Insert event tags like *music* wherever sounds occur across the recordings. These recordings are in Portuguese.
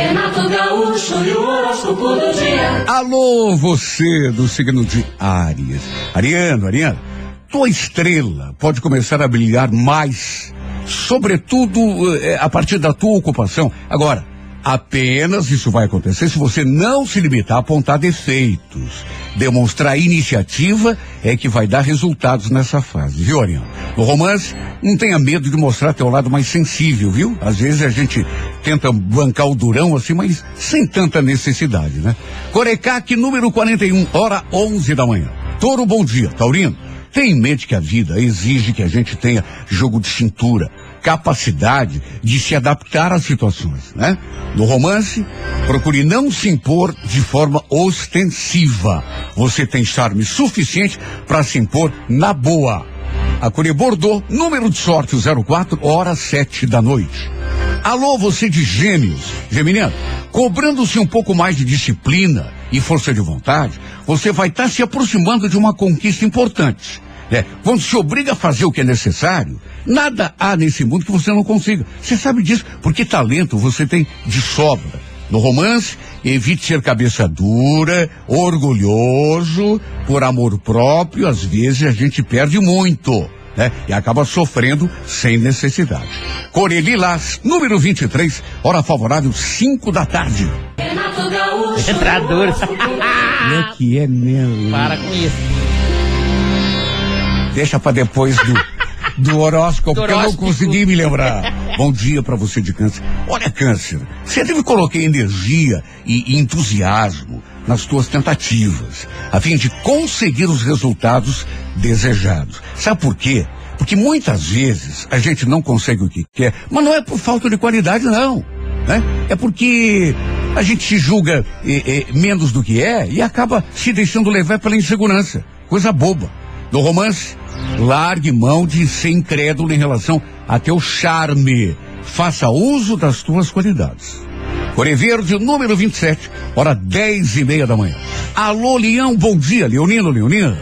Renato Gaúcho e o horóscopo do dia. Alô, você do signo de Áries. Ariano, Ariano, tua estrela pode começar a brilhar mais, sobretudo eh, a partir da tua ocupação. Agora, apenas isso vai acontecer se você não se limitar a apontar defeitos. Demonstrar iniciativa é que vai dar resultados nessa fase, viu, Ariano? No romance, não tenha medo de mostrar teu lado mais sensível, viu? Às vezes a gente tenta bancar o durão assim, mas sem tanta necessidade, né? Corecaque número 41, hora 11 da manhã. Toro, bom dia. Taurino, tenha em mente que a vida exige que a gente tenha jogo de cintura, capacidade de se adaptar às situações, né? No romance, procure não se impor de forma ostensiva. Você tem charme suficiente para se impor na boa. A Curie Bordeaux, número de sorte 04, hora 7 da noite. Alô, você de gêmeos, Geminiano, cobrando-se um pouco mais de disciplina e força de vontade, você vai estar tá se aproximando de uma conquista importante. Quando se obriga a fazer o que é necessário, nada há nesse mundo que você não consiga. Você sabe disso, porque talento você tem de sobra. No romance, evite ser cabeça dura, orgulhoso, por amor próprio, às vezes a gente perde muito. Né? E acaba sofrendo sem necessidade. Corelilás, número 23, hora favorável, 5 da tarde. Renato Gaúcho. Entrador. *laughs* É que é mesmo. Para com isso. Deixa pra depois do, do horóscopo, *laughs* Do porque eu não consegui me lembrar. Bom dia pra você de câncer. Olha, câncer, você deve colocar energia e entusiasmo nas tuas tentativas, a fim de conseguir os resultados desejados. Sabe por quê? Porque muitas vezes a gente não consegue o que quer, mas não é por falta de qualidade, não. Né? É porque a gente se julga eh, eh, menos do que é e acaba se deixando levar pela insegurança. Coisa boba. No romance, largue mão de ser incrédulo em relação a teu charme. Faça uso das tuas qualidades. Core Verde, número 27, hora 10 e meia da manhã. Alô, Leão, bom dia, Leonino, Leonina.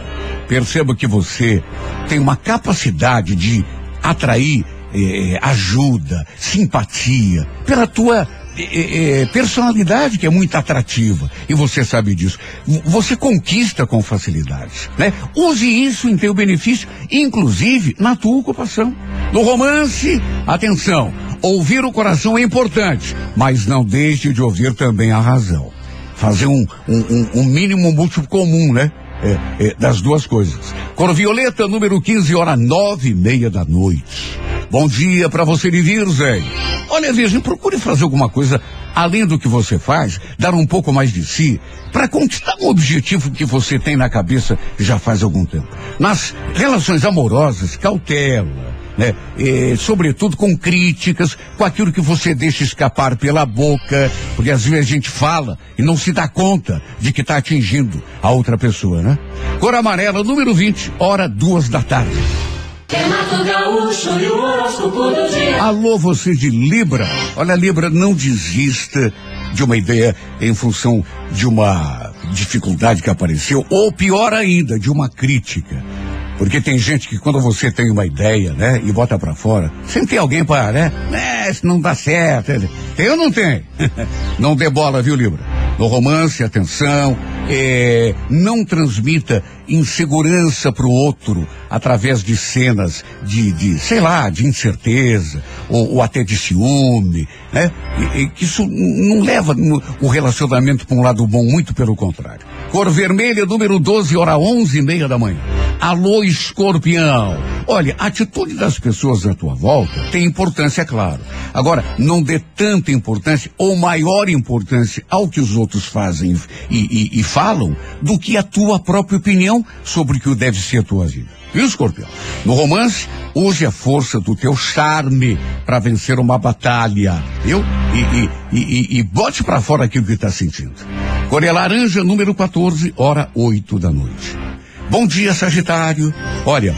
Perceba que você tem uma capacidade de atrair eh, ajuda, simpatia, pela tua eh, eh, personalidade que é muito atrativa. E você sabe disso. Você conquista com facilidade, né? Use isso em teu benefício, inclusive na tua ocupação. No romance, atenção, ouvir o coração é importante, mas não deixe de ouvir também a razão. Fazer um, um, um- mínimo múltiplo comum, né? É, é, das duas coisas. Cor Violeta, número 15, hora nove e meia da noite. Bom dia pra você Virgem. Olha, Virgem, procure fazer alguma coisa além do que você faz, dar um pouco mais de si, para conquistar um objetivo que você tem na cabeça já faz algum tempo. Nas relações amorosas, cautela, né? Eh, sobretudo com críticas, com aquilo que você deixa escapar pela boca, porque às vezes a gente fala e não se dá conta de que está atingindo a outra pessoa, né? Cor amarela, número 20, hora duas da tarde. Gaúcho e. Alô, você de Libra. Olha, Libra, não desista de uma ideia em função de uma dificuldade que apareceu, ou pior ainda, de uma crítica. Porque tem gente que quando você tem uma ideia, né, e bota pra fora, sempre tem alguém para, né, né, isso não dá certo. Ou não tem? *laughs* não dê bola, viu, Libra? No romance, atenção, é, não transmita insegurança pro outro através de cenas de, de sei lá, de incerteza ou, ou até de ciúme, né? E, e isso não leva o relacionamento para um lado bom, muito pelo contrário. Cor vermelha, número 12, hora onze e meia da manhã. Alô, escorpião. Olha, a atitude das pessoas à tua volta tem importância, é claro. Agora, não dê tanta importância ou maior importância ao que os outros fazem e, e- e falam do que a tua própria opinião sobre o que deve ser a tua vida. Viu, escorpião? No romance, use a força do teu charme para vencer uma batalha, viu? E, e, e, e- bote para fora aquilo que está sentindo. Coreia Laranja, número 14, hora 8 da noite. Bom dia, Sagitário. Olha,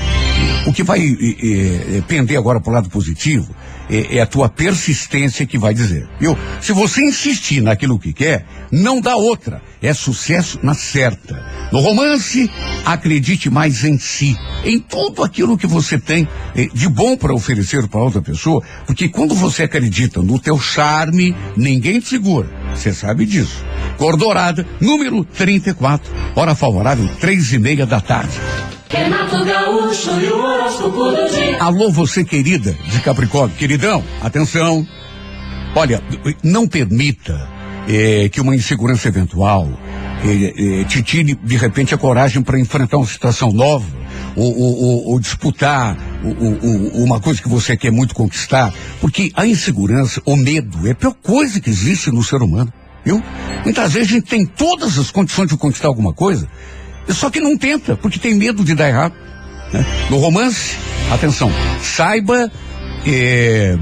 o que vai é, é, pender agora para o lado positivo é, é, a tua persistência que vai dizer. Viu? Se você insistir naquilo que quer, não dá outra. É sucesso na certa. No romance, acredite mais em si, em tudo aquilo que você tem de bom para oferecer para outra pessoa, porque quando você acredita no teu charme, ninguém te segura. Você sabe disso. Cor dourada, número 34, hora favorável, três e meia da tarde. Renato Gaúcho e o horóscopo do dia. Alô, você querida de Capricórnio, queridão, atenção. Olha, não permita eh, que uma insegurança eventual eh, eh, te tire de repente a coragem para enfrentar uma situação nova ou, ou, ou, ou disputar uma coisa que você quer muito conquistar, porque a insegurança, o medo, é a pior coisa que existe no ser humano. Viu? Muitas vezes a gente tem todas as condições de conquistar alguma coisa, só que não tenta, porque tem medo de dar errado. Né? No romance, atenção, saiba eh,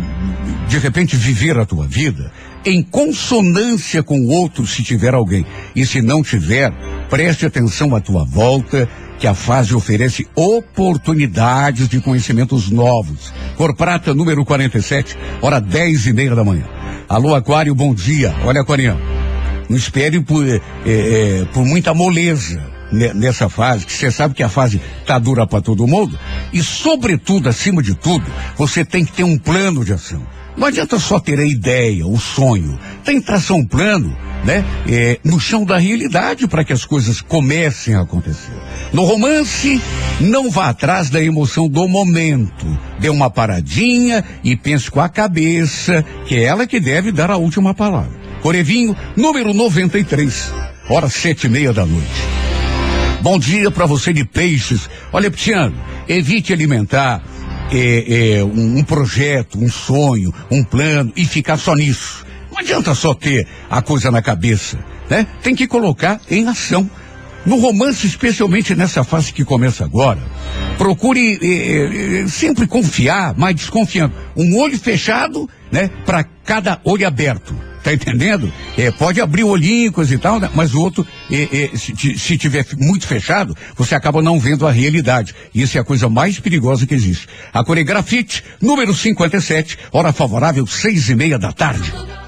de repente viver a tua vida em consonância com o outro se tiver alguém. E se não tiver, preste atenção à tua volta, que a fase oferece oportunidades de conhecimentos novos. Cor Prata, número 47, hora dez e meia da manhã. Alô, Aquário, bom dia. Olha, Aquariano, não espere por, é, é, por muita moleza nessa fase, que você sabe que a fase tá dura para todo mundo. E, sobretudo, acima de tudo, você tem que ter um plano de ação. Não adianta só ter a ideia, o sonho. Tem que traçar um plano, né? É, no chão da realidade para que as coisas comecem a acontecer. No romance, não vá atrás da emoção do momento. Dê uma paradinha e pense com a cabeça, que é ela que deve dar a última palavra. Corevinho, número 93, hora sete e meia da noite. Bom dia para você de peixes. Olha, Pitiano, evite alimentar é, é, um, um projeto, um sonho, um plano e ficar só nisso. Não adianta só ter a coisa na cabeça, né? Tem que colocar em ação. No romance, especialmente nessa fase que começa agora, procure eh, sempre confiar, mas desconfiando. Um olho fechado, né, para cada olho aberto. Tá entendendo? É, pode abrir o olhinho, coisa e tal, né? mas o outro, é, é, se, se tiver muito fechado, você acaba não vendo a realidade. Isso é a coisa mais perigosa que existe. A Coregrafite, número 57, hora favorável, seis e meia da tarde.